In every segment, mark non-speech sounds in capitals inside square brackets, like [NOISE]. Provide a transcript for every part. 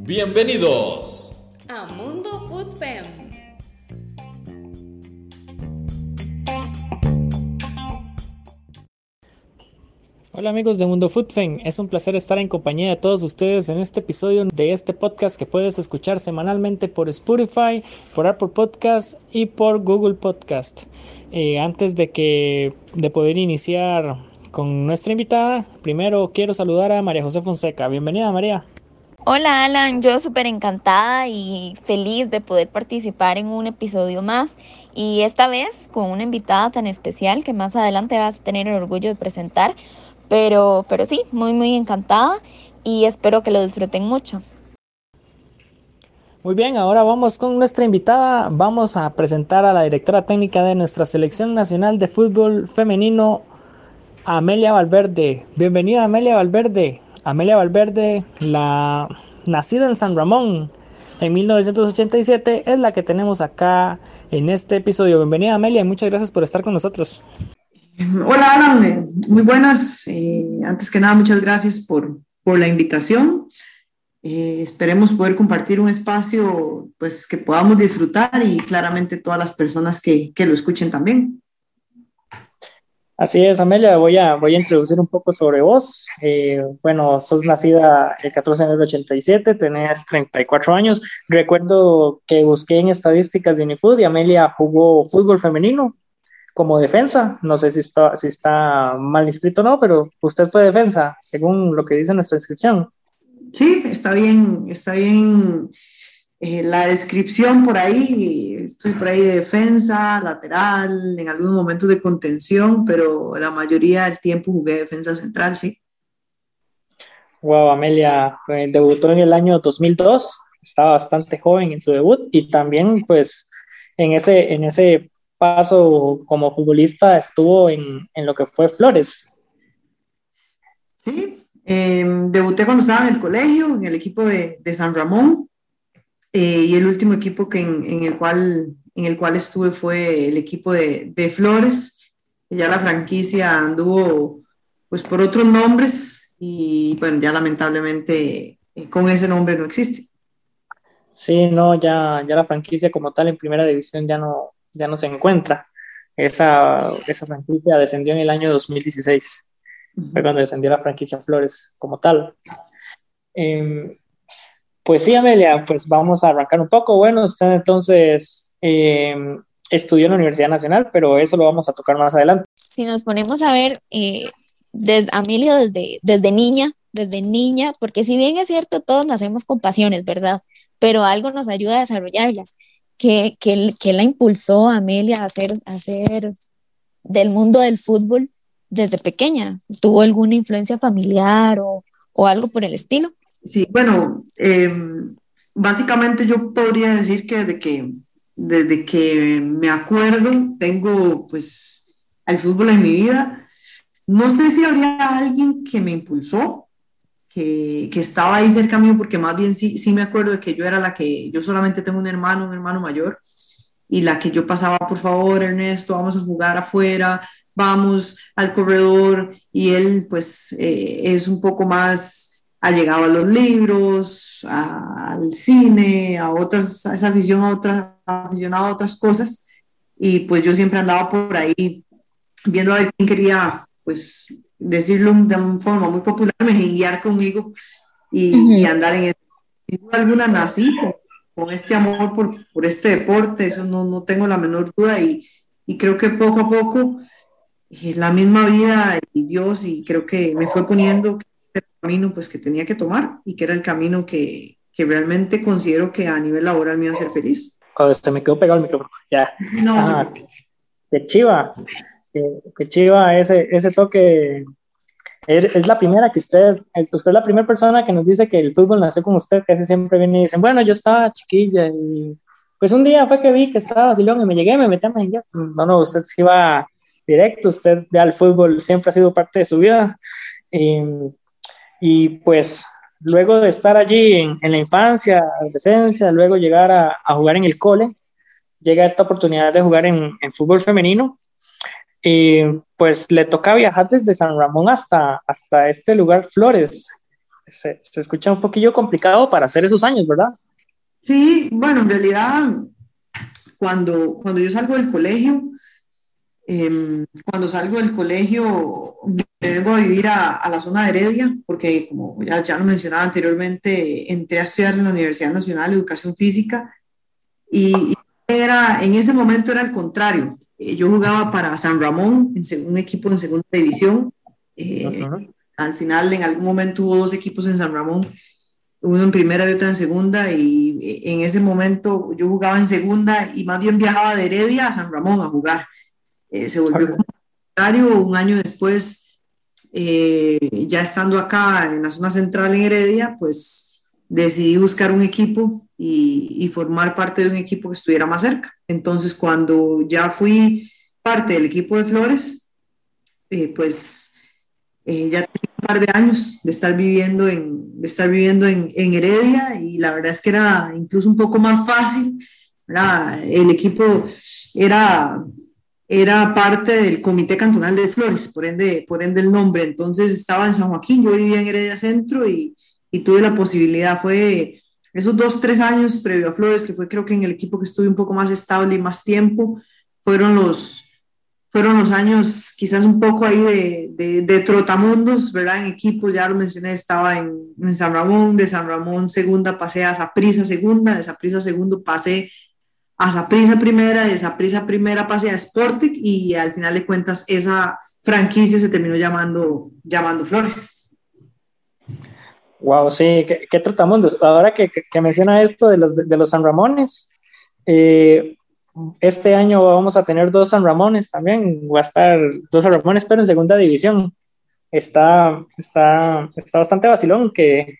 Bienvenidos a Mundo Food Fem. Hola amigos de Mundo Food Fem, es un placer estar en compañía de todos ustedes en este episodio de este podcast que puedes escuchar semanalmente por Spotify, por Apple Podcast y por Google Podcast. Eh, antes de que de poder iniciar con nuestra invitada, primero quiero saludar a María José Fonseca. Bienvenida María. Hola Alan, yo súper encantada y feliz de poder participar en un episodio más y esta vez con una invitada tan especial que más adelante vas a tener el orgullo de presentar, pero, pero sí, muy muy encantada y espero que lo disfruten mucho. Muy bien, ahora vamos con nuestra invitada. Vamos a presentar a la directora técnica de nuestra selección nacional de fútbol femenino, Amelia Valverde. Bienvenida Amelia Valverde. Amelia Valverde, la nacida en San Ramón en 1987, es la que tenemos acá en este episodio. Bienvenida Amelia muchas gracias por estar con nosotros. Hola Alan, muy buenas. Eh, antes que nada, muchas gracias por, por la invitación. Eh, esperemos poder compartir un espacio pues, que podamos disfrutar y claramente todas las personas que, que lo escuchen también. Así es, Amelia, voy a, voy a introducir un poco sobre vos. Eh, bueno, sos nacida el 14 de enero de 87, tenés 34 años. Recuerdo que busqué en estadísticas de Unifood y Amelia jugó fútbol femenino como defensa. No sé si está, si está mal inscrito o no, pero usted fue defensa, según lo que dice nuestra inscripción. Sí, está bien, está bien eh, la descripción por ahí, estoy por ahí de defensa, lateral, en algunos momentos de contención, pero la mayoría del tiempo jugué defensa central, sí. Wow, Amelia eh, debutó en el año 2002, estaba bastante joven en su debut y también pues en ese, en ese paso como futbolista estuvo en, en lo que fue Flores. Sí, em, debuté cuando estaba en el colegio, en el equipo de, de San Ramón, eh, y el último equipo que en, el cual, en el cual estuve fue el equipo de, de Flores. Ya la franquicia anduvo pues por otros nombres y bueno, ya lamentablemente eh, con ese nombre no existe. Sí, no, ya, ya la franquicia como tal en primera división ya no, ya no se encuentra. Esa, esa franquicia descendió en el año 2016, fue cuando descendió la franquicia Flores como tal. Eh, pues sí, Amelia, pues vamos a arrancar un poco. Bueno, usted entonces eh, estudió en la Universidad Nacional, pero eso lo vamos a tocar más adelante. Si nos ponemos a ver, eh, desde, Amelia desde, desde niña, desde niña, porque si bien es cierto, todos nacemos con pasiones, ¿verdad? Pero algo nos ayuda a desarrollarlas. ¿Qué, que, la impulsó Amelia a hacer, a hacer del mundo del fútbol desde pequeña? ¿Tuvo alguna influencia familiar o, o algo por el estilo? Sí, bueno, em, básicamente yo podría decir que desde que, desde que me acuerdo, tengo pues el fútbol en mi vida. No sé si habría alguien que me impulsó, que, que, estaba ahí cerca mío, porque más bien sí, sí me acuerdo de que yo era la que, yo solamente tengo un hermano, un hermano mayor, y la que yo pasaba, por favor, Ernesto, vamos a jugar afuera, vamos al corredor, y él pues eh, es un poco más ha llegado a los libros, al cine, a otras, a esa afición a otras, aficionado a otras cosas. Y pues yo siempre andaba por ahí viendo a ver quién quería, pues, decirlo de una forma muy popular, [LAUGHS] me guiar conmigo y, andar en eso. Sin duda alguna nací con, este amor por, por, este deporte, eso no, no tengo la menor duda y, y creo que poco a poco eh, la misma vida y Dios y creo que me fue poniendo camino pues que tenía que tomar y que era el camino que, que realmente considero que a nivel laboral me iba a hacer feliz. Cuando se me quedó pegado el micrófono, ya. No, ah, que chiva, que, chiva ese, ese toque. Es, la primera que usted, usted es la primera persona que nos dice que el fútbol nació con usted, que siempre viene y dicen, bueno, yo estaba chiquilla y pues un día fue que vi que estaba vacilón y me llegué, me metí a Mejía. No, no, usted sí va directo, usted ya el fútbol siempre ha sido parte de su vida. Y, y pues luego de estar allí en, la infancia, adolescencia, luego llegar a, jugar en el cole, llega esta oportunidad de jugar en, fútbol femenino. y pues le toca viajar desde San Ramón hasta, hasta este lugar, Flores. Se, se escucha un poquillo complicado para hacer esos años, ¿verdad? Sí, bueno, en realidad, cuando, cuando yo salgo del colegio, Em, cuando salgo del colegio me vengo a vivir a, a, la zona de Heredia, porque como ya, ya lo mencionaba anteriormente, entré a estudiar en la Universidad Nacional de Educación Física y, era, en ese momento era el contrario. Eh, yo jugaba para San Ramón, en un equipo en segunda división. Eh, al final, en algún momento hubo dos equipos en San Ramón, uno en primera y otro en segunda, y eh, en ese momento yo jugaba en segunda y más bien viajaba de Heredia a San Ramón a jugar. Eh, se volvió comunitario un año después, eh, ya estando acá en la zona central en Heredia, pues decidí buscar un equipo y, y, formar parte de un equipo que estuviera más cerca. Entonces, cuando ya fui parte del equipo de Flores, eh, pues ya tenía un par de años de estar viviendo en, de estar viviendo en, en, Heredia y la verdad es que era incluso un poco más fácil. ¿verdad? El equipo era era parte del Comité Cantonal de Flores, por ende, por ende el nombre. Entonces estaba en San Joaquín, yo vivía en Heredia Centro y, tuve la posibilidad, fue esos dos, tres años previo a Flores, que fue creo que en el equipo que estuve un poco más estable y más tiempo, fueron los, fueron los años quizás un poco ahí de, de, de trotamundos, ¿verdad? En equipo, ya lo mencioné, estaba en, San Ramón, de San Ramón segunda pasé a Zaprisa segunda, de Zaprisa segundo pasé a Saprisa primera, de Saprisa primera pasé a Sporting y al final de cuentas esa franquicia se terminó llamando, llamando Flores. Wow, sí, qué, qué trotamundos. Ahora que, que, menciona esto de los, de, los San Ramones, eh, este año vamos a tener dos San Ramones también, va a estar dos San Ramones, pero en segunda división. Está, está, está bastante vacilón que,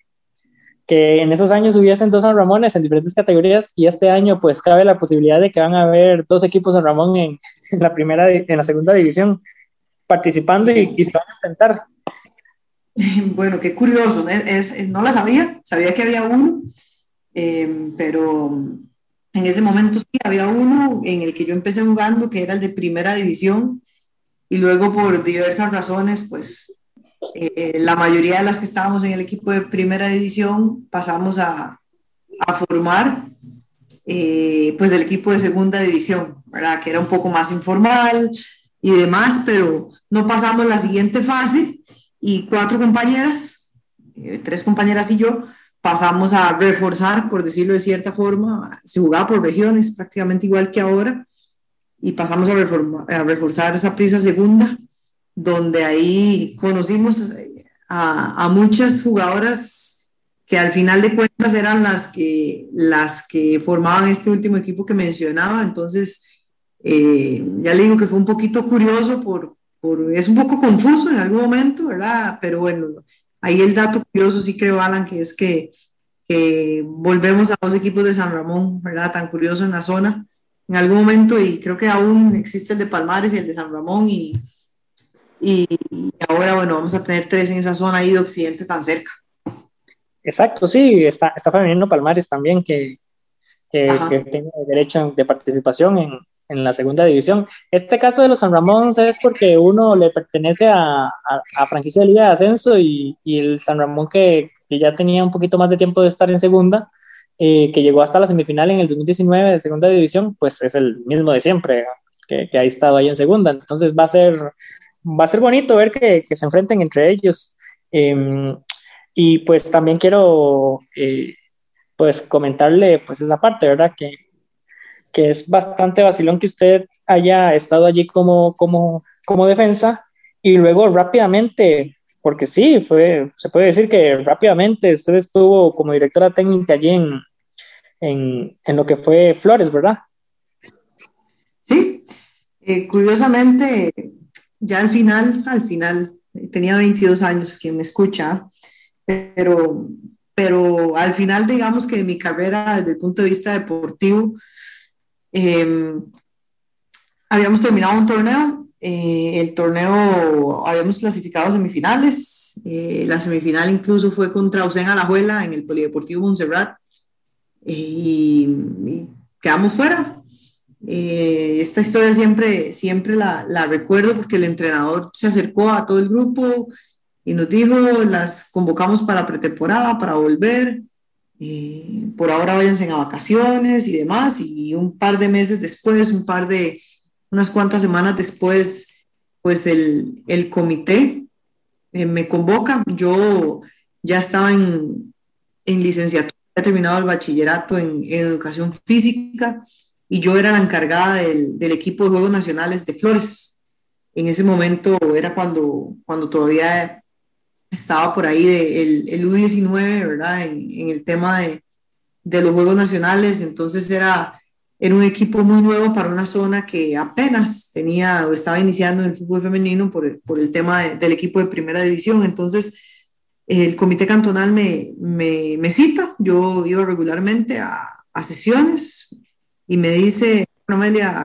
que en esos años hubiesen dos San Ramones en diferentes categorías y este año pues cabe la posibilidad de que van a haber dos equipos San Ramón en, en la primera, en la segunda división participando y, y, se van a enfrentar. [LAUGHS] Bueno, qué curioso, es, es, no la sabía, sabía que había uno, eh, pero en ese momento sí había uno en el que yo empecé jugando, que era el de primera división, y luego por diversas razones, pues eh, la mayoría de las que estábamos en el equipo de primera división pasamos a, formar eh, pues del equipo de segunda división, ¿verdad? que era un poco más informal y demás, pero no pasamos la siguiente fase y cuatro compañeras, eh, tres compañeras y yo, pasamos a reforzar, por decirlo de cierta forma, se jugaba por regiones prácticamente igual que ahora, y pasamos a, a reforzar esa prisa segunda donde ahí conocimos a, muchas jugadoras que al final de cuentas eran las que, las que formaban este último equipo que mencionaba. Entonces, eh, ya le digo que fue un poquito curioso, por, por, es un poco confuso en algún momento, ¿verdad? Pero bueno, ahí el dato curioso sí creo, Alan, que es que, que volvemos a dos equipos de San Ramón, ¿verdad? Tan curioso en la zona en algún momento y creo que aún existe el de Palmares y el de San Ramón y, y, ahora, bueno, vamos a tener tres en esa zona ahí de Occidente tan cerca. Exacto, sí, está, está Femenino Palmares también, que, que, que tiene derecho de participación en, en, la segunda división. Este caso de los San Ramón es porque uno le pertenece a, a, a franquicia de Liga de Ascenso y, y el San Ramón que, que, ya tenía un poquito más de tiempo de estar en segunda, eh, que llegó hasta la semifinal en el 2019 de segunda división, pues es el mismo de siempre, que, que ha estado ahí en segunda. Entonces va a ser va a ser bonito ver que, que se enfrenten entre ellos. Eh, y pues también quiero eh, pues comentarle pues esa parte, ¿verdad? Que, que es bastante vacilón que usted haya estado allí como, como, como defensa y luego rápidamente, porque sí, fue, se puede decir que rápidamente usted estuvo como directora técnica allí en, en, en lo que fue Flores, ¿verdad? Sí, eh, curiosamente ya al final, al final, tenía 22 años, quien me escucha, pero, pero al final, digamos que mi carrera desde el punto de vista deportivo, eh, habíamos terminado un torneo, eh, el torneo habíamos clasificado semifinales, eh, la semifinal incluso fue contra Océn Alajuela en el Polideportivo Montserrat, y, y quedamos fuera, Eh, esta historia siempre, siempre la, la, recuerdo porque el entrenador se acercó a todo el grupo y nos dijo, las convocamos para pretemporada, para volver. Eh, por ahora váyanse a vacaciones y demás. Y un par de meses después, un par de, unas cuantas semanas después, pues el, el comité eh, me convoca. Yo ya estaba en, en licenciatura, he terminado el bachillerato en, educación física y yo era la encargada del, del, equipo de Juegos Nacionales de Flores. En ese momento era cuando, cuando todavía estaba por ahí de, el, el U19, ¿verdad? En, en el tema de, de, los Juegos Nacionales, entonces era, era un equipo muy nuevo para una zona que apenas tenía o estaba iniciando el fútbol femenino por el, por el tema del equipo de primera división, entonces el comité cantonal me, me, me cita, yo iba regularmente a, a, sesiones y me dice, Amelia,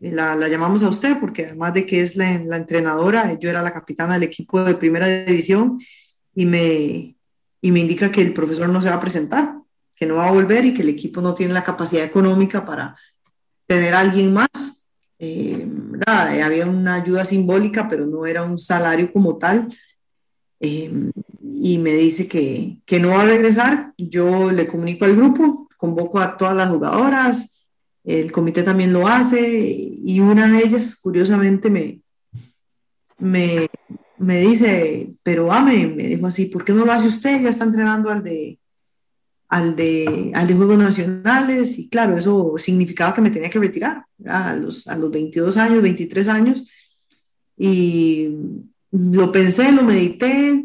la, la, llamamos a usted porque además de que es la, la, entrenadora, yo era la capitana del equipo de primera división y me, y me indica que el profesor no se va a presentar, que no va a volver y que el equipo no tiene la capacidad económica para tener a alguien más. Eh, había una ayuda simbólica, pero no era un salario como tal. Eh, y me dice que, que, no va a regresar. Yo le comunico al grupo, convoco a todas las jugadoras, el comité también lo hace y una de ellas, curiosamente, me, me, me dice, pero ame, me dijo así, ¿por qué no lo hace usted? Ya está entrenando al de, al de, al de Juegos Nacionales y claro, eso significaba que me tenía que retirar a los, a los 22 años, 23 años. Y lo pensé, lo medité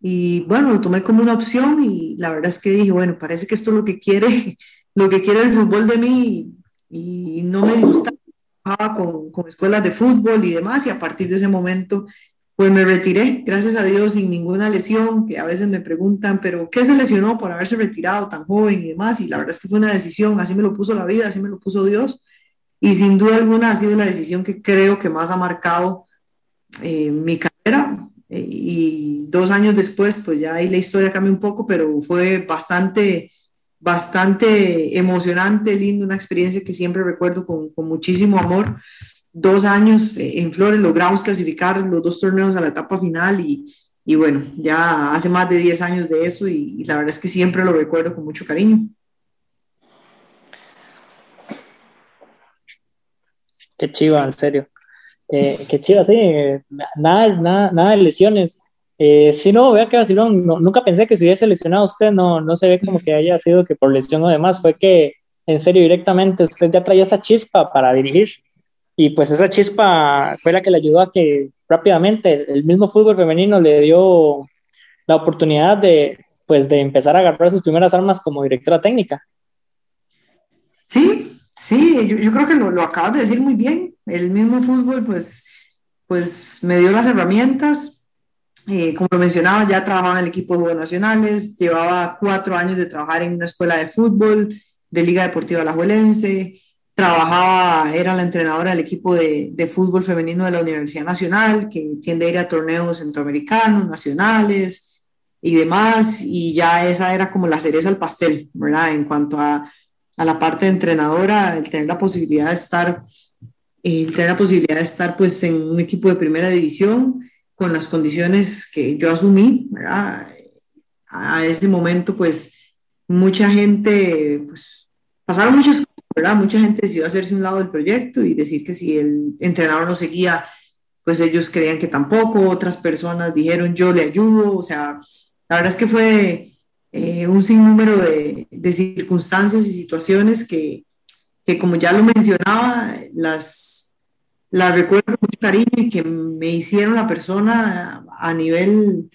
y bueno, lo tomé como una opción y la verdad es que dije, bueno, parece que esto es lo que quiere, lo que quiere el fútbol de mí y no me gusta con, con escuelas de fútbol y demás y a partir de ese momento pues me retiré, gracias a Dios, sin ninguna lesión, que a veces me preguntan, pero ¿qué se lesionó por haberse retirado tan joven y demás? Y la verdad es que fue una decisión, así me lo puso la vida, así me lo puso Dios, y sin duda alguna ha sido la decisión que creo que más ha marcado eh, mi carrera, y dos años después, pues ya ahí la historia cambia un poco, pero fue bastante, bastante emocionante, lindo, una experiencia que siempre recuerdo con, con muchísimo amor. Dos años eh, en Flores logramos clasificar los dos torneos a la etapa final y, y bueno, ya hace más de 10 años de eso y, la verdad es que siempre lo recuerdo con mucho cariño. Qué chiva, en serio. Eh, qué chido, sí, nada, nada, nada de lesiones. Eh, sí, no, vea que vacilón, no, nunca pensé que se hubiese lesionado usted, no, no se ve como que haya sido que por lesión o demás, fue que en serio directamente usted ya traía esa chispa para dirigir y pues esa chispa fue la que le ayudó a que rápidamente el mismo fútbol femenino le dio la oportunidad de pues de empezar a agarrar sus primeras armas como directora técnica. Sí, sí, yo, yo creo que lo, lo acabas de decir muy bien el mismo fútbol pues, pues me dio las herramientas. Eh, como lo mencionaba, ya trabajaba en el equipo de Juegos Nacionales, llevaba cuatro años de trabajar en una escuela de fútbol de Liga Deportiva Alajuelense, trabajaba, era la entrenadora del equipo de, de, fútbol femenino de la Universidad Nacional, que tiende a ir a torneos centroamericanos, nacionales y demás, y ya esa era como la cereza al pastel, ¿verdad? En cuanto a, a la parte de entrenadora, el tener la posibilidad de estar el tener la posibilidad de estar pues en un equipo de primera división con las condiciones que yo asumí, ¿verdad? A ese momento pues mucha gente, pues pasaron muchas cosas, ¿verdad? Mucha gente decidió hacerse un lado del proyecto y decir que si el entrenador no seguía, pues ellos creían que tampoco, otras personas dijeron yo le ayudo, o sea, la verdad es que fue eh, un sinnúmero de, de circunstancias y situaciones que, que como ya lo mencionaba, las, las recuerdo con mucho cariño y que me hicieron la persona a nivel,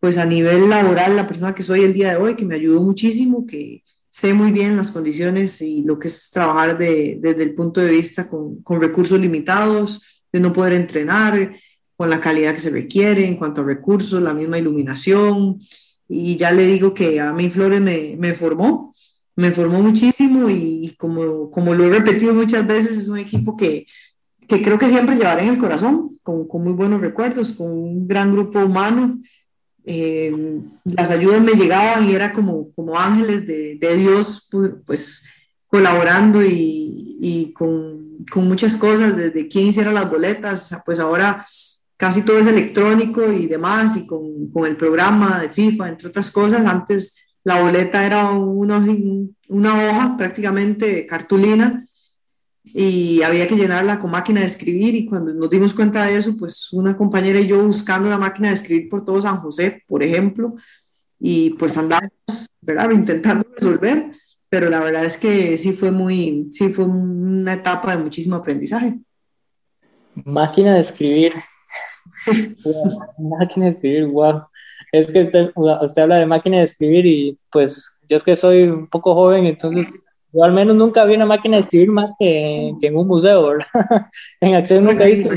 pues a nivel laboral, la persona que soy el día de hoy, que me ayudó muchísimo, que sé muy bien las condiciones y lo que es trabajar de, desde el punto de vista con, con recursos limitados, de no poder entrenar con la calidad que se requiere en cuanto a recursos, la misma iluminación. Y ya le digo que a mí Flores me, me formó, me formó muchísimo y como, como lo he repetido muchas veces, es un equipo que, que creo que siempre llevaré en el corazón, con, con muy buenos recuerdos, con un gran grupo humano. Eh, las ayudas me llegaban y era como, como ángeles de, de Dios, pues, colaborando y, y con, con, muchas cosas, desde quién hiciera las boletas, pues ahora casi todo es electrónico y demás, y con, con, el programa de FIFA, entre otras cosas. Antes la boleta era una, una hoja prácticamente cartulina y había que llenarla con máquina de escribir y cuando nos dimos cuenta de eso, pues una compañera y yo buscando la máquina de escribir por todo San José, por ejemplo, y pues andamos, ¿verdad? Intentando resolver, pero la verdad es que sí fue muy, sí fue una etapa de muchísimo aprendizaje. Máquina de escribir. [LAUGHS] máquina de escribir, wow. Es que usted, usted habla de máquina de escribir y pues yo es que soy un poco joven, entonces yo al menos nunca vi una máquina de escribir más que, que en un museo, ¿verdad? [LAUGHS] en acción nunca he visto.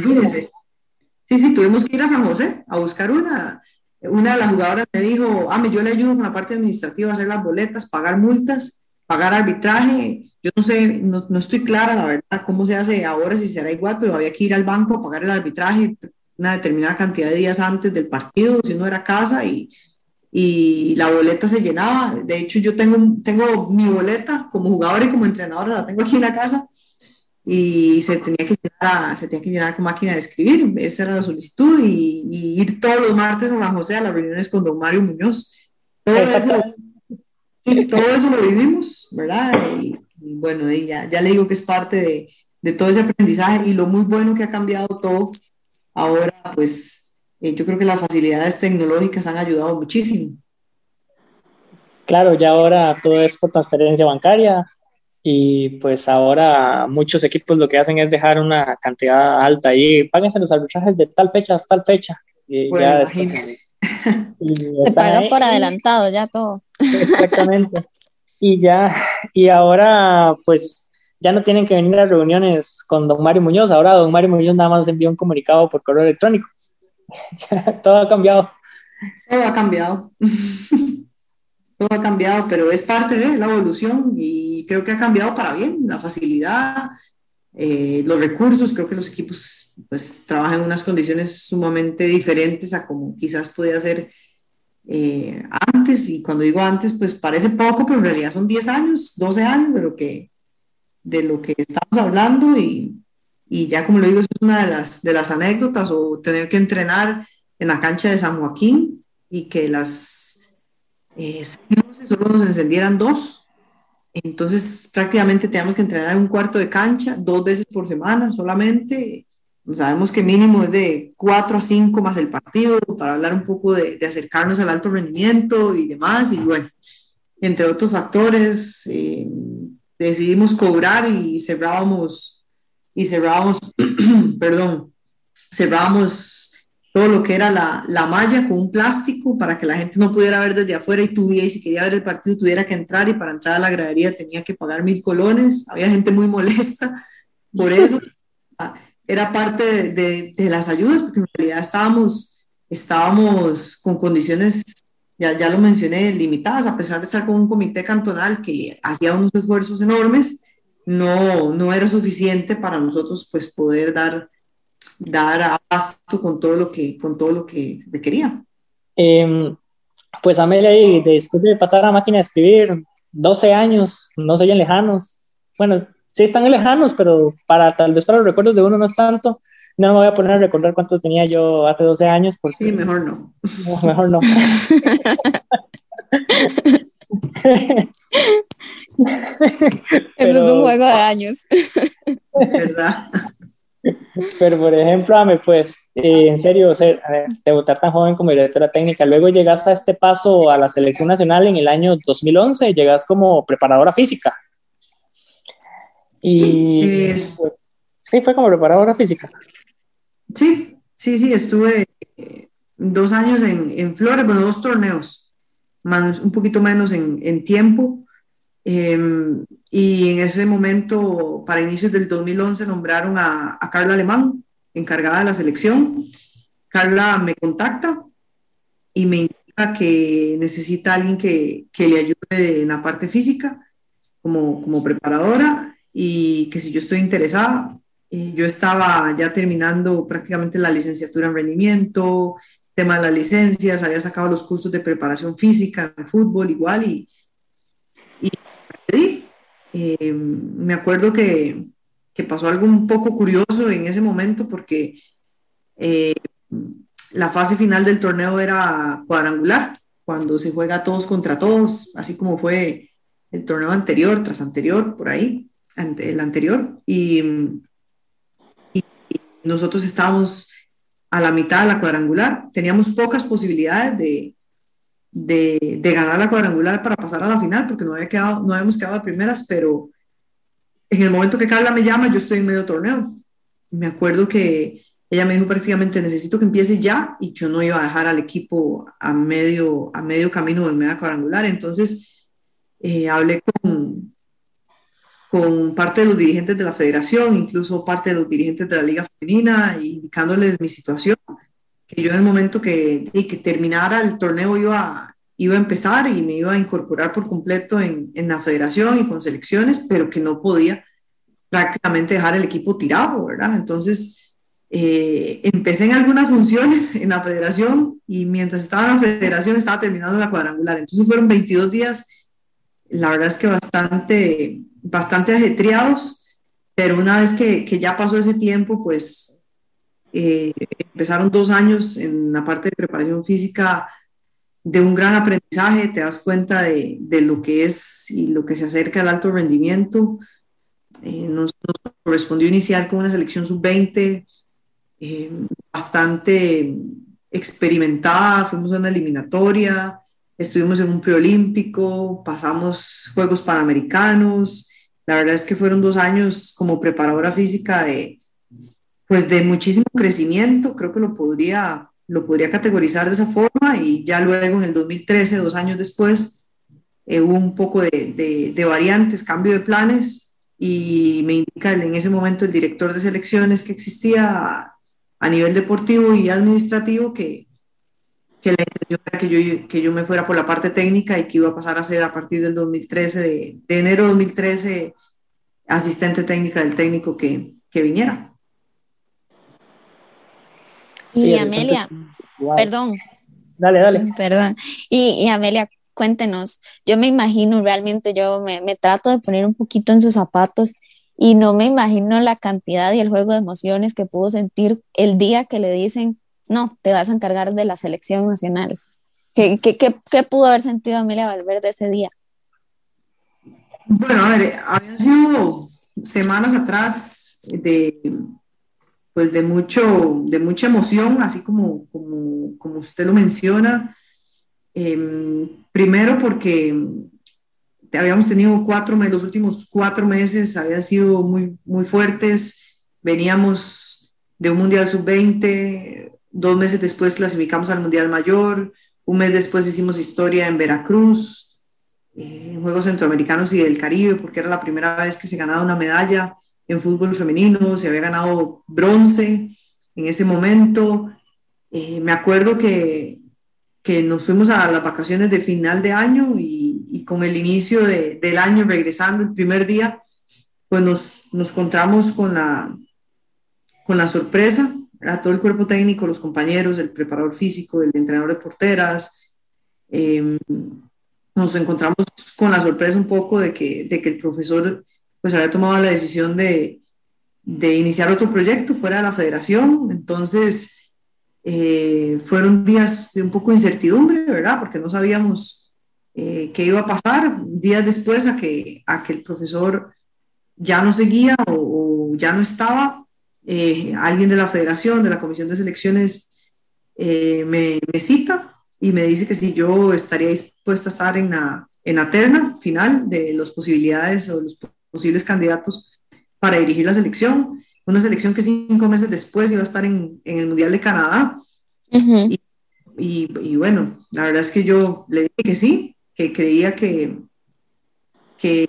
Sí, sí, tuvimos que ir a San José a buscar una. Una de las jugadoras me dijo, ah, yo le ayudo con la parte administrativa a hacer las boletas, pagar multas, pagar arbitraje. Yo no sé, no, no estoy clara, la verdad, cómo se hace ahora, si será igual, pero había que ir al banco a pagar el arbitraje una determinada cantidad de días antes del partido, si no era casa, y, y la boleta se llenaba. De hecho, yo tengo, tengo mi boleta como jugador y como entrenador, la tengo aquí en la casa y se tenía que llenar, se tenía que llenar con máquina de escribir. Esa era la solicitud y, ir todos los martes a San José a las reuniones con don Mario Muñoz. Todo, eso, todo eso lo vivimos, ¿verdad? Y, bueno, ya, ya le digo que es parte de, de todo ese aprendizaje y lo muy bueno que ha cambiado todo ahora, pues eh, yo creo que las facilidades tecnológicas han ayudado muchísimo. Claro, ya ahora todo es por transferencia bancaria y pues ahora muchos equipos lo que hacen es dejar una cantidad alta ahí, páguense los arbitrajes de tal fecha a tal fecha. Y ya después, [LAUGHS] Se paga por adelantado ya todo. Exactamente. y ya, y ahora pues ya no tienen que venir a reuniones con don Mario Muñoz, ahora don Mario Muñoz nada más envía un comunicado por correo electrónico. [LAUGHS] todo ha cambiado. Todo ha cambiado. [LAUGHS] todo ha cambiado, pero es parte de la evolución y creo que ha cambiado para bien. La facilidad, eh, los recursos, creo que los equipos pues trabajan en unas condiciones sumamente diferentes a como quizás podía ser eh, antes. Y cuando digo antes, pues parece poco, pero en realidad son 10 años, 12 años de lo que, de lo que estamos hablando y, y ya como lo digo, es una de las, de las anécdotas o tener que entrenar en la cancha de San Joaquín y que las eh, solo nos encendieran dos. Entonces prácticamente teníamos que entrenar en un cuarto de cancha dos veces por semana solamente. Sabemos que mínimo es de cuatro a cinco más el partido para hablar un poco de, de acercarnos al alto rendimiento y demás. Y bueno, entre otros factores, eh, decidimos cobrar y cerrábamos y cerrábamos, [CLEARS THROAT] perdón, cerrábamos todo lo que era la, la, malla con un plástico para que la gente no pudiera ver desde afuera y tuviera, y si quería ver el partido tuviera que entrar y para entrar a la gradería tenía que pagar mil colones. Había gente muy molesta [LAUGHS] por eso. Era parte de, de, las ayudas porque en realidad estábamos, estábamos con condiciones, ya, ya lo mencioné, limitadas, a pesar de estar con un comité cantonal que hacía unos esfuerzos enormes no, no era suficiente para nosotros pues poder dar, dar abasto con todo lo que, con todo lo que requería. Eh, pues Amelia, después de pasar a máquina de escribir, 12 años, no se oyen lejanos. Bueno, sí están lejanos, pero para tal vez para los recuerdos de uno no es tanto. No me voy a poner a recordar cuánto tenía yo hace 12 años. Porque, sí, mejor no. [LAUGHS] Mejor no. [LAUGHS] [LAUGHS] Eso es un juego de años. [LAUGHS] ¿Verdad? Pero, por ejemplo, Ame, pues, eh, en serio, o sea, debutar tan joven como directora técnica, luego llegaste a este paso a la selección nacional en el año 2011, llegas como preparadora física. Y pues, sí, fue como preparadora física. Sí, sí, sí, estuve eh, dos años en, en Flores, bueno, dos torneos, un poquito menos en, tiempo. Em, y en ese momento, para inicios del 2011, nombraron a, Carla Alemán, encargada de la selección. Carla me contacta y me indica que necesita alguien que, que le ayude en la parte física como, como preparadora y que si yo estoy interesada, yo estaba ya terminando prácticamente la licenciatura en rendimiento, tema de las licencias, había sacado los cursos de preparación física fútbol igual y, Eh, me acuerdo que, que, pasó algo un poco curioso en ese momento porque eh, la fase final del torneo era cuadrangular, cuando se juega todos contra todos, así como fue el torneo anterior, tras anterior, por ahí, el anterior. Y, y nosotros estábamos a la mitad de la cuadrangular. Teníamos pocas posibilidades de, de, ganar la cuadrangular para pasar a la final, porque no, había quedado, no habíamos quedado de primeras, pero en el momento que Carla me llama, yo estoy en medio torneo. Me acuerdo que ella me dijo prácticamente, necesito que empiece ya, y yo no iba a dejar al equipo a medio, a medio camino de media cuadrangular. Entonces, eh, hablé con, con parte de los dirigentes de la federación, incluso parte de los dirigentes de la liga femenina, indicándoles mi situación, que yo en el momento que, que terminara el torneo iba, iba a empezar y me iba a incorporar por completo en, en la federación y con selecciones, pero que no podía prácticamente dejar el equipo tirado, ¿verdad? Entonces, eh, empecé en algunas funciones en la federación y mientras estaba en la federación estaba terminando la cuadrangular. Entonces fueron 22 días, la verdad es que bastante bastante ajetreados, pero una vez que, que ya pasó ese tiempo, pues eh, empezaron dos años en la parte de preparación física de un gran aprendizaje, te das cuenta de, de lo que es y lo que se acerca al alto rendimiento. Eh, nos, nos, correspondió iniciar con una selección sub-20 eh, bastante experimentada, fuimos a una eliminatoria, estuvimos en un preolímpico, pasamos Juegos Panamericanos, la verdad es que fueron dos años como preparadora física de, pues de muchísimo crecimiento, creo que lo podría, lo podría categorizar de esa forma y ya luego en el 2013, dos años después, eh, hubo un poco de, de, de, variantes, cambio de planes y me indica en ese momento el director de selecciones que existía a nivel deportivo y administrativo que, que la intención era que yo, que yo me fuera por la parte técnica y que iba a pasar a ser a partir del 2013, de, de enero de 2013, asistente técnica del técnico que, que viniera. Y sí, Amelia, wow. perdón. Dale, dale. Perdón. Y, y, Amelia, cuéntenos, yo me imagino realmente, yo me, me trato de poner un poquito en sus zapatos y no me imagino la cantidad y el juego de emociones que pudo sentir el día que le dicen, no, te vas a encargar de la selección nacional. ¿Qué, pudo haber sentido Amelia Valverde ese día? Bueno, a ver, habían sido semanas atrás de, pues de, mucho, de mucha emoción, así como, como, usted lo menciona. Eh, primero porque habíamos tenido cuatro meses, los últimos cuatro meses habían sido muy, muy fuertes. Veníamos de un Mundial Sub-20, Dos meses después clasificamos al Mundial Mayor, un mes después hicimos historia en Veracruz, eh, en Juegos Centroamericanos y del Caribe, porque era la primera vez que se ganaba una medalla en fútbol femenino, se había ganado bronce en ese momento. Eh, me acuerdo que, que, nos fuimos a las vacaciones de final de año y, con el inicio de, del año, regresando el primer día, pues nos, nos encontramos con la, con la sorpresa a todo el cuerpo técnico, los compañeros, el preparador físico, el entrenador de porteras. Eh, nos encontramos con la sorpresa un poco de que, de que el profesor pues había tomado la decisión de, de iniciar otro proyecto fuera de la federación. Entonces, eh, fueron días de un poco de incertidumbre, ¿verdad? Porque no sabíamos eh, qué iba a pasar días después a que, a que el profesor ya no seguía o, o ya no estaba eh, alguien de la federación, de la comisión de selecciones, eh, me, me, cita y me dice que si yo estaría dispuesta a estar en la, en la terna final de las posibilidades o los posibles candidatos para dirigir la selección, una selección que cinco meses después iba a estar en, en el Mundial de Canadá. Uh -huh. y, y, y, bueno, la verdad es que yo le dije que sí, que creía que, que,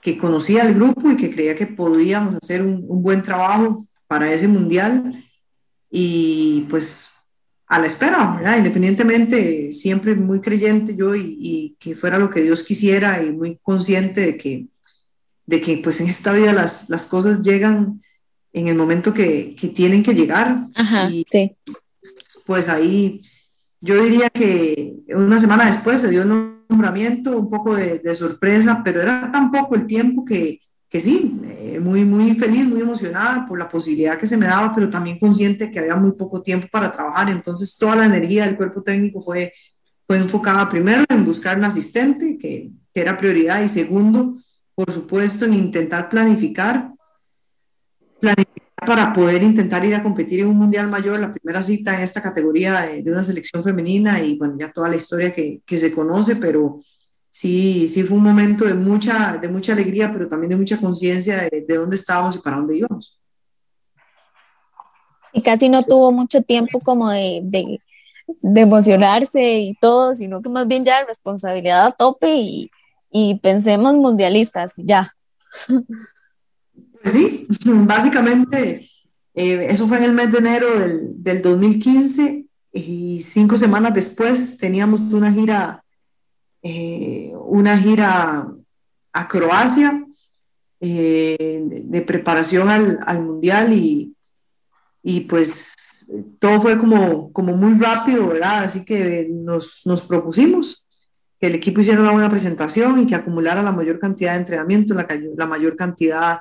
que conocía el grupo y que creía que podíamos hacer un, un, buen trabajo para ese mundial y pues a la espera, ¿verdad? independientemente, siempre muy creyente yo y, y, que fuera lo que Dios quisiera y muy consciente de que, de que pues en esta vida las, las cosas llegan en el momento que, que tienen que llegar. Ajá, y sí. pues ahí yo diría que una semana después se dio nombramiento, un poco de, sorpresa, pero era tan poco el tiempo que, que sí, eh, muy, muy feliz, muy emocionada por la posibilidad que se me daba, pero también consciente que había muy poco tiempo para trabajar. Entonces, toda la energía del cuerpo técnico fue, fue enfocada primero en buscar un asistente, que, era prioridad, y segundo, por supuesto, en intentar planificar para poder intentar ir a competir en un mundial mayor, la primera cita en esta categoría de, una selección femenina y bueno, ya toda la historia que, que, se conoce, pero sí, sí fue un momento de mucha, de mucha alegría, pero también de mucha conciencia de, de, dónde estábamos y para dónde íbamos. Y casi no tuvo mucho tiempo como de, de, de emocionarse y todo, sino que más bien ya responsabilidad a tope y, y pensemos mundialistas, ya. [LAUGHS] Pues sí, [LAUGHS] básicamente eh, eso fue en el mes de enero del, del, 2015 y cinco semanas después teníamos una gira, eh, una gira a Croacia eh, de, preparación al, al mundial y, y, pues todo fue como, como muy rápido, ¿verdad? Así que nos, nos propusimos que el equipo hiciera una buena presentación y que acumulara la mayor cantidad de entrenamiento, la, la mayor cantidad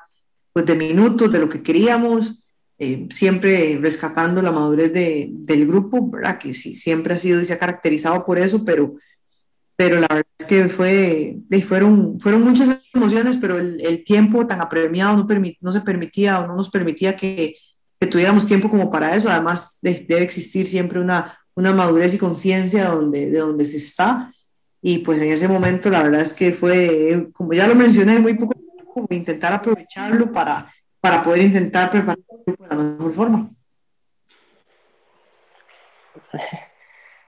pues, de minutos, de lo que queríamos, eh, siempre rescatando la madurez de, del grupo, ¿verdad? Que sí, siempre ha sido y se ha caracterizado por eso, pero, pero la verdad es que fue, fueron, fueron muchas emociones, pero el, tiempo tan apremiado no, no se permitía o no nos permitía que, que tuviéramos tiempo como para eso. Además, debe existir siempre una, una madurez y conciencia donde, de donde se está. Y pues en ese momento la verdad es que fue, como ya lo mencioné, muy poco intentar aprovecharlo para, para poder intentar prepararlo de la mejor forma.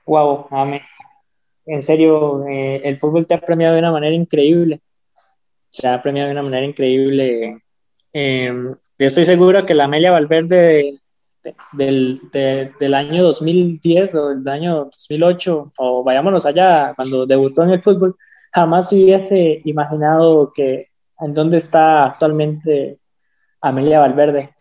Wow, amén. En serio, eh, el fútbol te ha premiado de una manera increíble. Te ha premiado de una manera increíble. Eh, yo estoy seguro que la Amelia Valverde del, del, año 2010 o del año 2008, o vayámonos allá, cuando debutó en el fútbol, jamás hubiese imaginado que en dónde está actualmente Amelia Valverde.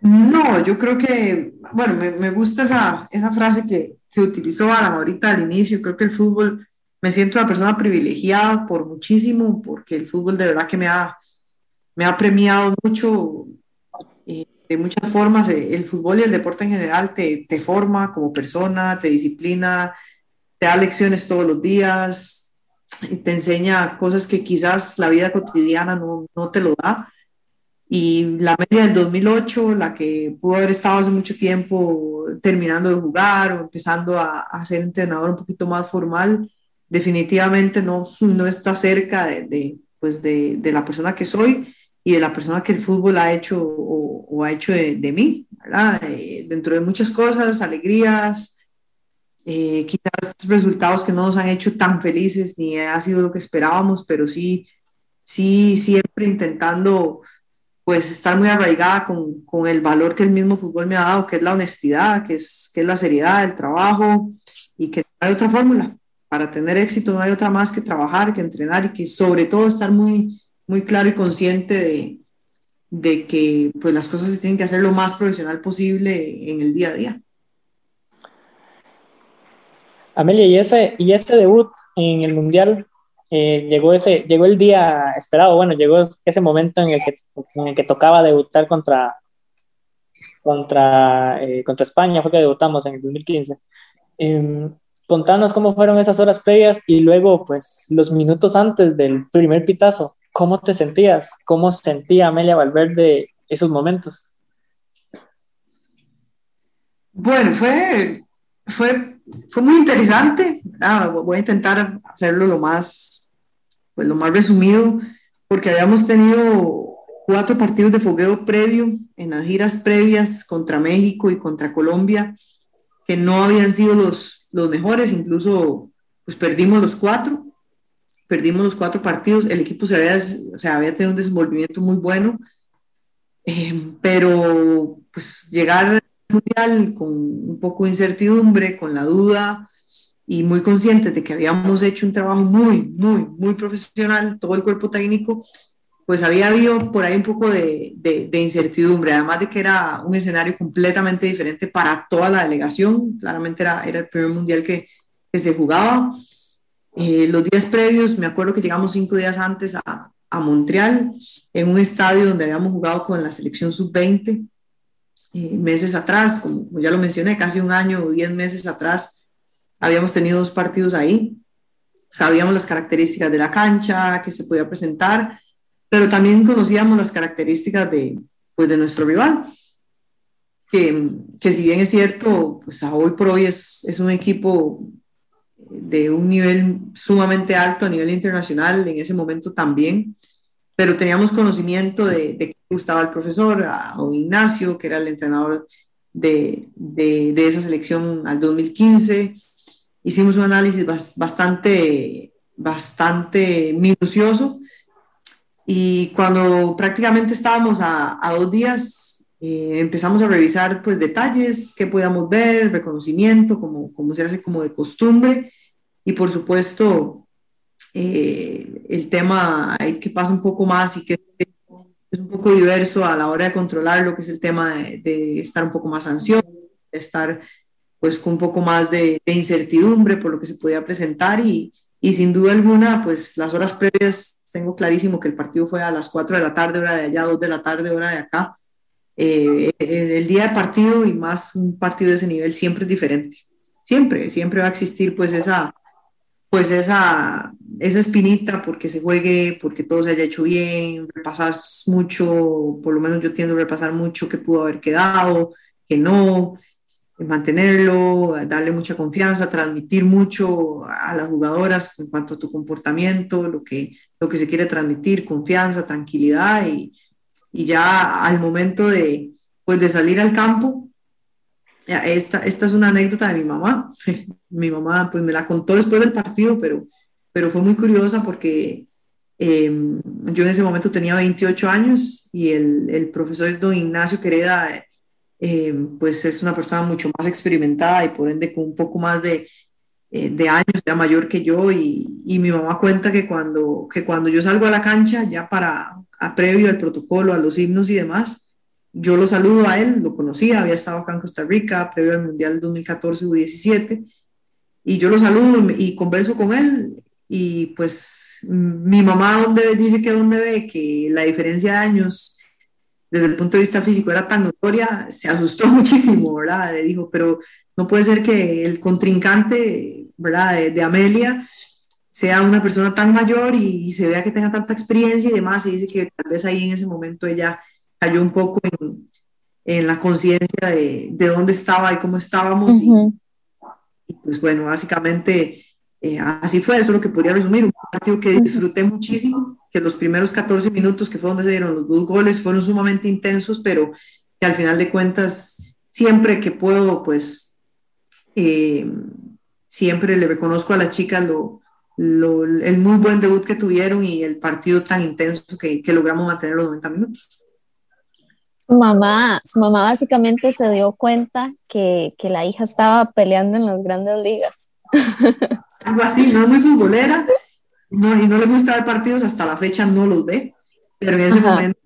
No, yo creo que, bueno, me, me gusta esa, esa, frase que, que utilizó Alan ahorita al inicio. Creo que el fútbol, me siento una persona privilegiada por muchísimo, porque el fútbol de verdad que me ha, me ha premiado mucho eh, de muchas formas. El fútbol y el deporte en general te, te forma como persona, te disciplina, te da lecciones todos los días, y te enseña cosas que quizás la vida cotidiana no, no, te lo da. Y la media del 2008, la que pudo haber estado hace mucho tiempo terminando de jugar o empezando a, a ser entrenador un poquito más formal, definitivamente no, no está cerca de, de pues de, de, la persona que soy y de la persona que el fútbol ha hecho o, o ha hecho de, de mí, ¿verdad? Eh, dentro de muchas cosas, alegrías, eh, quizás resultados que no nos han hecho tan felices ni ha sido lo que esperábamos, pero sí, sí, siempre intentando pues estar muy arraigada con, con, el valor que el mismo fútbol me ha dado, que es la honestidad, que es, que es la seriedad del trabajo y que no hay otra fórmula. Para tener éxito no hay otra más que trabajar, que entrenar y que sobre todo estar muy, muy claro y consciente de, de que pues las cosas se tienen que hacer lo más profesional posible en el día a día. Amelia, y ese, y este debut en el Mundial, eh, llegó, ese, llegó el día esperado, bueno, llegó ese momento en el que, en el que tocaba debutar contra, contra, eh, contra España, fue que debutamos en el 2015. Em, contanos cómo fueron esas horas previas y luego, pues, los minutos antes del primer pitazo, ¿cómo te sentías? ¿Cómo sentía Amelia Valverde esos momentos? Bueno, fue, fue fue muy interesante. voy a intentar hacerlo lo más, pues lo más resumido, porque habíamos tenido cuatro partidos de fogueo previo en las giras previas contra México y contra Colombia, que no habían sido los, los mejores, incluso pues perdimos los cuatro, perdimos los cuatro partidos, el equipo se había, o sea, había tenido un desenvolvimiento muy bueno, eh, pero pues llegar mundial con un poco de incertidumbre, con la duda y muy conscientes de que habíamos hecho un trabajo muy, muy, muy profesional, todo el cuerpo técnico, pues había habido por ahí un poco de, de, incertidumbre, además de que era un escenario completamente diferente para toda la delegación, claramente era, era el primer mundial que, que se jugaba. Eh, los días previos, me acuerdo que llegamos cinco días antes a, a Montreal, en un estadio donde habíamos jugado con la selección sub-20 eh, meses atrás, como, ya lo mencioné, casi un año o diez meses atrás, habíamos tenido dos partidos ahí. Sabíamos las características de la cancha que se podía presentar, pero también conocíamos las características de, pues, de nuestro rival, que, que si bien es cierto, pues hoy por hoy es, es un equipo de un nivel sumamente alto a nivel internacional, en ese momento también, pero teníamos conocimiento de, de que gustaba el profesor, a, Ignacio, que era el entrenador de, de, esa selección al 2015. Hicimos un análisis bastante, bastante minucioso y cuando prácticamente estábamos a, a dos días, eh, empezamos a revisar pues detalles, que podíamos ver, reconocimiento, como, como se hace como de costumbre, y por supuesto eh, el tema hay que pasa un poco más y que es un poco diverso a la hora de controlar lo que es el tema de, de estar un poco más ansioso, de estar pues con un poco más de, de incertidumbre por lo que se podía presentar y, y sin duda alguna pues las horas previas tengo clarísimo que el partido fue a las 4 de la tarde, hora de allá, 2 de la tarde, hora de acá. Eh, el día de partido y más un partido de ese nivel siempre es diferente. Siempre, siempre va a existir pues esa, pues esa, esa espinita porque se juegue, porque todo se haya hecho bien, repasas mucho, por lo menos yo tiendo a repasar mucho que pudo haber quedado, que no, mantenerlo, darle mucha confianza, transmitir mucho a las jugadoras en cuanto a tu comportamiento, lo que, lo que se quiere transmitir, confianza, tranquilidad y, y ya al momento de, pues, de salir al campo, esta, esta es una anécdota de mi mamá, [LAUGHS] mi mamá pues me la contó después del partido, pero, pero fue muy curiosa porque eh, yo en ese momento tenía 28 años y el, el profesor don Ignacio Quereda eh, pues es una persona mucho más experimentada y por ende con un poco más de, eh, de años, ya mayor que yo, y, y, mi mamá cuenta que cuando, que cuando yo salgo a la cancha, ya para, a previo al protocolo, a los himnos y demás, yo lo saludo a él, lo conocía, había estado acá en Costa Rica, previo al Mundial 2014 U17, y yo lo saludo y converso con él, y pues mi mamá donde dice que donde ve que la diferencia de años desde el punto de vista físico era tan notoria, se asustó [LAUGHS] muchísimo, ¿verdad? Le dijo, pero no puede ser que el contrincante, ¿verdad? De, de Amelia sea una persona tan mayor y, y, se vea que tenga tanta experiencia y demás, y dice que tal vez ahí en ese momento ella cayó un poco en, en la conciencia de, de, dónde estaba y cómo estábamos, uh -huh. y, y, pues bueno, básicamente eh, así fue, eso es lo que podría resumir, un partido que disfruté muchísimo, que los primeros 14 minutos, que fue donde se dieron los dos goles, fueron sumamente intensos, pero que al final de cuentas, siempre que puedo, pues, eh, siempre le reconozco a las chicas lo, lo, el muy buen debut que tuvieron y el partido tan intenso que, que logramos mantener los 90 minutos. Su mamá, su mamá básicamente se dio cuenta que, que la hija estaba peleando en las grandes ligas. [LAUGHS] Algo así, no es muy futbolera, no, y no le gusta ver partidos, hasta la fecha no los ve, pero en ese momento,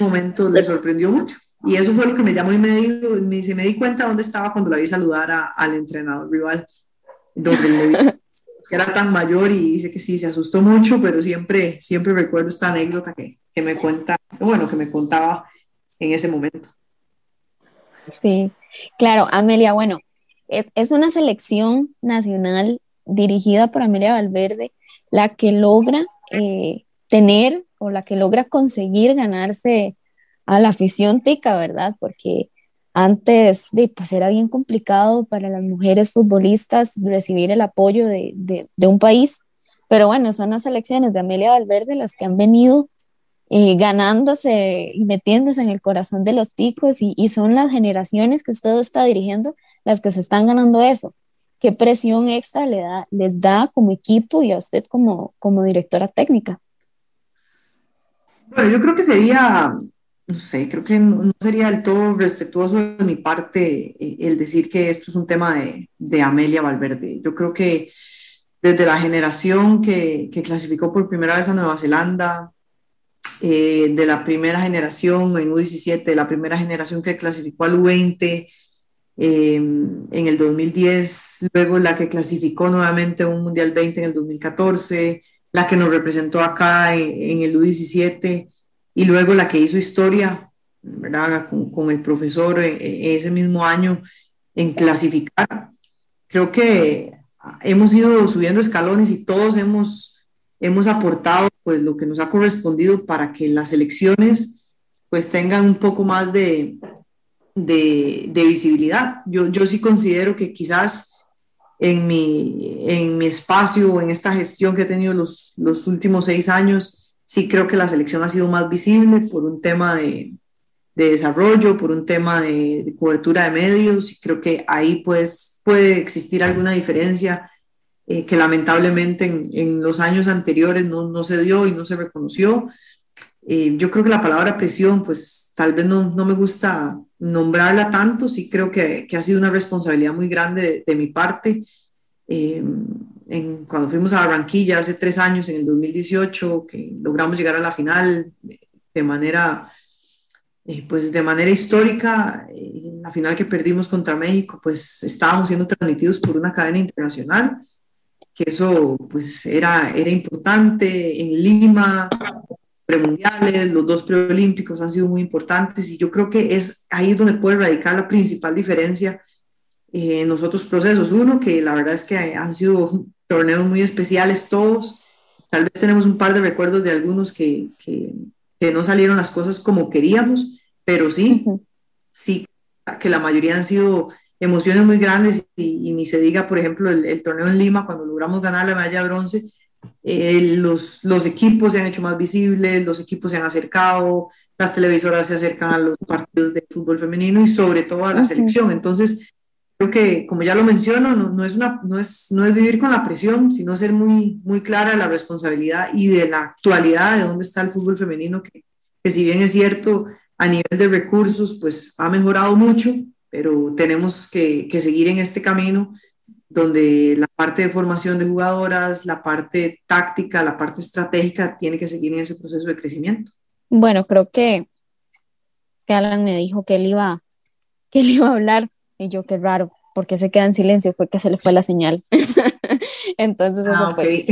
momento le sorprendió mucho. Y eso fue lo que me llamó y me, dijo, me, di cuenta dónde estaba cuando la vi saludar a, al entrenador rival, donde le [LAUGHS] era tan mayor y dice que sí, se asustó mucho, pero siempre, siempre recuerdo esta anécdota que, que me cuenta, bueno, que me contaba en ese momento. Sí, claro, Amelia, bueno, es, es una selección nacional dirigida por Amelia Valverde la que logra eh, tener o la que logra conseguir ganarse a la afición tica, ¿verdad? Porque antes de, pues era bien complicado para las mujeres futbolistas recibir el apoyo de, de, un país, pero bueno, son las elecciones de Amelia Valverde las que han venido eh, ganándose y metiéndose en el corazón de los ticos y, son las generaciones que usted está dirigiendo las que se están ganando eso qué presión extra le da, les da como equipo y a usted como, como directora técnica. Bueno, yo creo que sería, no sé, creo que no sería del todo respetuoso de mi parte eh, el decir que esto es un tema de, de Amelia Valverde. Yo creo que desde la generación que, que clasificó por primera vez a Nueva Zelanda, eh, de la primera generación en U17, de la primera generación que clasificó al U20, em, en el 2010, luego la que clasificó nuevamente un Mundial 20 en el 2014, la que nos representó acá en, el U17 y luego la que hizo historia, ¿verdad? Con, con el profesor ese mismo año en clasificar. Creo que hemos ido subiendo escalones y todos hemos, hemos aportado pues lo que nos ha correspondido para que las elecciones pues tengan un poco más de, de, visibilidad. Yo, yo sí considero que quizás en mi, en mi espacio, en esta gestión que he tenido los, los últimos seis años, sí creo que la selección ha sido más visible por un tema de, de desarrollo, por un tema de, cobertura de medios, creo que ahí pues puede existir alguna diferencia eh, que lamentablemente en, en, los años anteriores no, no, se dio y no se reconoció. Eh, yo creo que la palabra presión, pues tal vez no, no me gusta nombrarla tanto, sí creo que, que, ha sido una responsabilidad muy grande de, mi parte. Eh, en, cuando fuimos a Barranquilla hace tres años, en el 2018, que logramos llegar a la final de manera eh, pues de manera histórica, eh, la final que perdimos contra México, pues estábamos siendo transmitidos por una cadena internacional, que eso pues era, era importante. En Lima, premundiales, los dos preolímpicos han sido muy importantes y yo creo que es ahí donde puede radicar la principal diferencia eh, en los otros procesos. Uno, que la verdad es que han sido torneos muy especiales todos. Tal vez tenemos un par de recuerdos de algunos que, que que no salieron las cosas como queríamos, pero sí, sí, que la mayoría han sido emociones muy grandes y, ni se diga, por ejemplo, el, torneo en Lima, cuando logramos ganar la medalla de bronce, eh, los, los equipos se han hecho más visibles, los equipos se han acercado, las televisoras se acercan a los partidos de fútbol femenino y sobre todo a la selección. Entonces, creo que, como ya lo menciono, no, no, es una, no, es, no es vivir con la presión, sino ser muy, muy clara de la responsabilidad y de la actualidad de dónde está el fútbol femenino, que, que si bien es cierto, a nivel de recursos, pues ha mejorado mucho, pero tenemos que, que seguir en este camino donde la parte de formación de jugadoras, la parte táctica, la parte estratégica tiene que seguir en ese proceso de crecimiento. Bueno, creo que, que Alan me dijo que él iba, que él iba a hablar y yo, qué raro, porque se queda en silencio, fue que se le fue la señal. [LAUGHS] Entonces, eso ah, fue.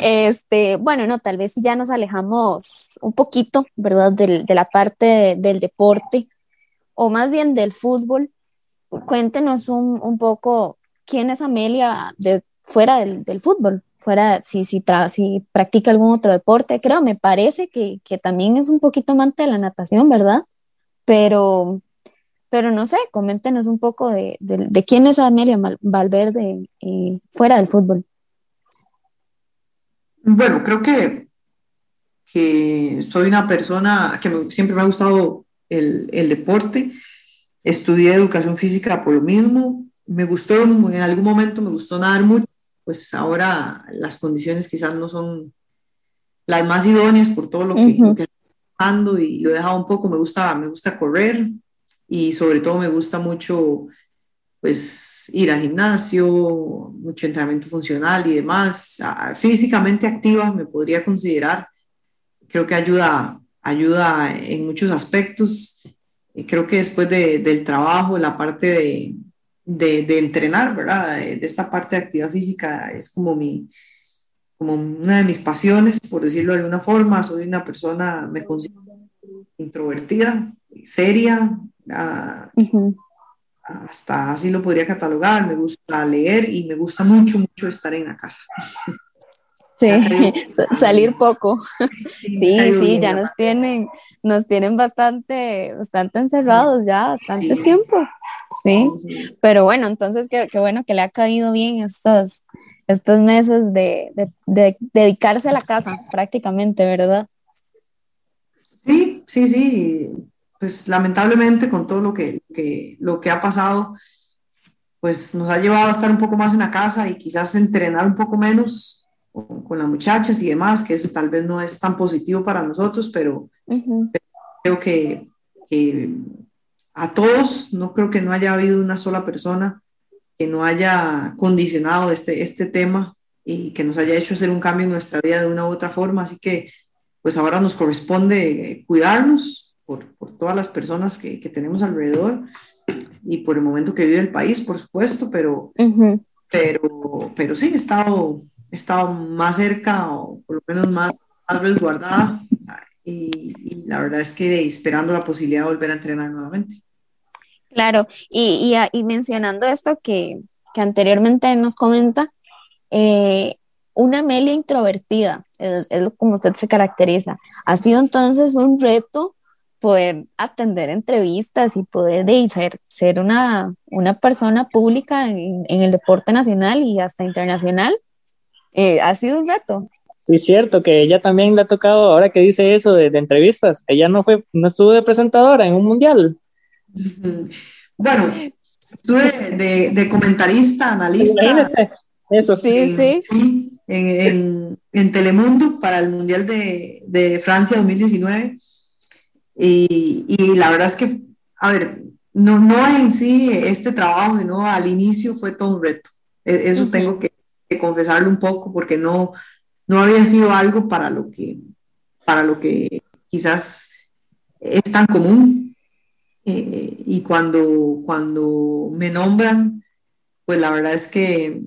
Este, bueno, no, tal vez ya nos alejamos un poquito, ¿verdad? de la parte del deporte, o más bien del fútbol. Cuéntenos un, un poco quién es Amelia de, fuera del, del fútbol, fuera, si, si, si practica algún otro deporte. Creo, me parece que, que también es un poquito amante de la natación, ¿verdad? Pero, pero no sé, coméntenos un poco de, de, quién es Amelia Valverde eh, fuera del fútbol. Bueno, creo que, que soy una persona que siempre me ha gustado el, el, deporte. Estudié educación física por lo mismo. Me gustó, en algún momento me gustó nadar mucho, pues ahora las condiciones quizás no son las más idóneas por todo lo que, uh estoy pasando y lo he dejado un poco. Me gusta, me gusta correr, y sobre todo me gusta mucho pues ir al gimnasio, mucho entrenamiento funcional y demás. Físicamente activa me podría considerar. Creo que ayuda, ayuda en muchos aspectos. Creo que después de, del trabajo, la parte de, de, de entrenar, ¿verdad? De, esta parte de actividad física es como mi como una de mis pasiones, por decirlo de alguna forma. Soy una persona, me considero introvertida, seria, hasta así lo podría catalogar, me gusta leer y me gusta mucho, mucho estar en la casa. Sí, [LAUGHS] salir poco. Sí, [LAUGHS] sí, ya nos tienen, nos tienen bastante, bastante encerrados ya, bastante tiempo. Sí, pero bueno, entonces qué, bueno que le ha caído bien estos, estos meses de, de dedicarse a la casa prácticamente, ¿verdad? Sí, sí, sí. Pues lamentablemente con todo lo que, lo que ha pasado, pues nos ha llevado a estar un poco más en la casa y quizás entrenar un poco menos con, las muchachas y demás, que eso tal vez no es tan positivo para nosotros, pero, creo que, a todos, no creo que no haya habido una sola persona que no haya condicionado este, este tema y que nos haya hecho hacer un cambio en nuestra vida de una u otra forma. Así que, pues ahora nos corresponde cuidarnos, por, por todas las personas que, que, tenemos alrededor y por el momento que vive el país, por supuesto, pero, pero, pero sí, he estado, he estado más cerca o por lo menos más, más resguardada y, la verdad es que esperando la posibilidad de volver a entrenar nuevamente. Claro, y, y, mencionando esto que, que, anteriormente nos comenta, eh, una Amelia introvertida, es, como usted se caracteriza. Ha sido entonces un reto poder atender entrevistas y poder de ser, ser una, una persona pública en, el deporte nacional y hasta internacional. Eh, ha sido un reto. Es cierto que ella también le ha tocado, ahora que dice eso de, entrevistas, ella no fue, no estuvo de presentadora en un mundial. Bueno, estuve de, de comentarista, analista. Eso. Sí, sí. En, en, Telemundo para el Mundial de, de Francia 2019. Y, y, la verdad es que, a ver, no, no en sí este trabajo, sino al inicio fue todo un reto. E, eso tengo que, que confesarlo un poco porque no, no había sido algo para lo que, para lo que quizás es tan común. Eh, y cuando, cuando me nombran, pues la verdad es que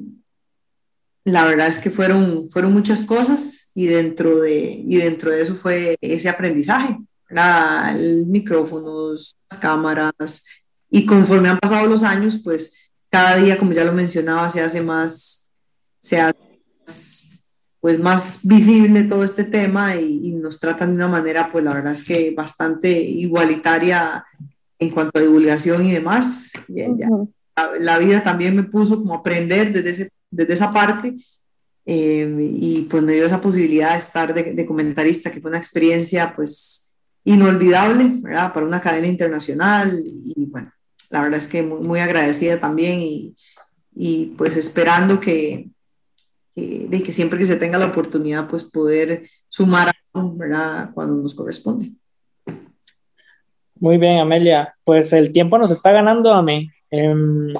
la verdad es que fueron, fueron muchas cosas y dentro, de, y dentro de eso fue ese aprendizaje, el micrófonos, las cámaras, y conforme han pasado los años, pues cada día, como ya lo mencionaba, se hace más, se hace pues más visible todo este tema y, nos tratan de una manera, pues la verdad es que bastante igualitaria en cuanto a divulgación y demás. la, vida también me puso como a aprender desde, ese, desde esa parte eh, y pues me dio esa posibilidad de estar de, comentarista, que fue una experiencia pues inolvidable, ¿verdad? Para una cadena internacional y bueno, la verdad es que muy, muy agradecida también y, y pues esperando que, de que siempre que se tenga la oportunidad, pues poder sumar ¿verdad? cuando nos corresponde. Muy bien, Amelia. Pues el tiempo nos está ganando, a mí. Em,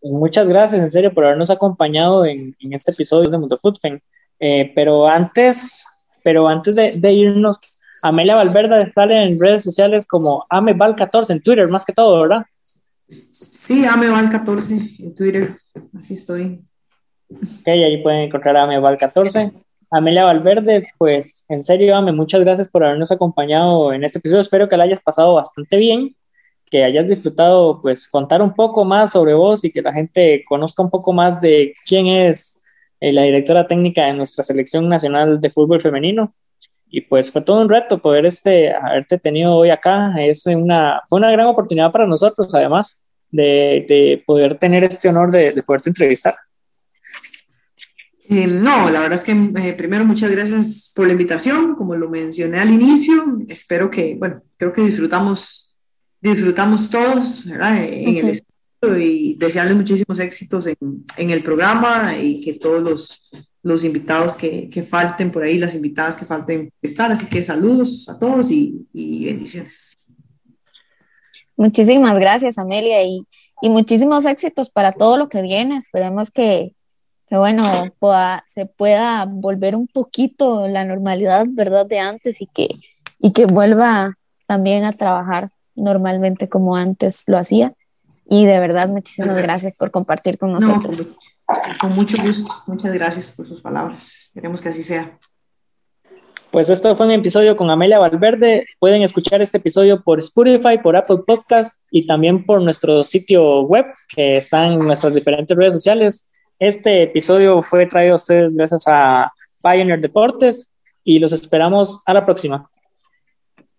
muchas gracias, en serio, por habernos acompañado en, en este episodio de Mundo Foodfen. Eh, pero antes, pero antes de, de, irnos, Amelia Valverde sale en redes sociales como Ameval14 en Twitter, más que todo, ¿verdad? Sí, Ameval14 en Twitter, así estoy. Ok, ahí pueden encontrar a Ameval14. Amelia Valverde, pues en serio, Ame, muchas gracias por habernos acompañado en este episodio. Espero que la hayas pasado bastante bien, que hayas disfrutado, pues, contar un poco más sobre vos y que la gente conozca un poco más de quién es eh, la directora técnica de nuestra selección nacional de fútbol femenino. Y pues fue todo un reto poder este, haberte tenido hoy acá. Es una, fue una gran oportunidad para nosotros, además, de, de poder tener este honor de, de poderte entrevistar. Eh, no, la verdad es que eh, primero muchas gracias por la invitación, como lo mencioné al inicio, espero que, bueno, creo que disfrutamos, disfrutamos todos, ¿verdad? En el estudio y desearles muchísimos éxitos en, en, el programa y que todos los, los invitados que, que, falten por ahí, las invitadas que falten estar, así que saludos a todos y, y bendiciones. Muchísimas gracias, Amelia, y, y muchísimos éxitos para todo lo que viene. Esperemos que, que bueno, pueda, se pueda volver un poquito la normalidad, ¿verdad? De antes y que, y que vuelva también a trabajar normalmente como antes lo hacía. Y de verdad, muchísimas gracias por compartir con nosotros. con mucho gusto. Muchas gracias por sus palabras. Esperemos que así sea. Pues esto fue un episodio con Amelia Valverde. Pueden escuchar este episodio por Spotify, por Apple Podcast y también por nuestro sitio web que está en nuestras diferentes redes sociales. Este episodio fue traído a ustedes gracias a Pioneer Deportes y los esperamos a la próxima.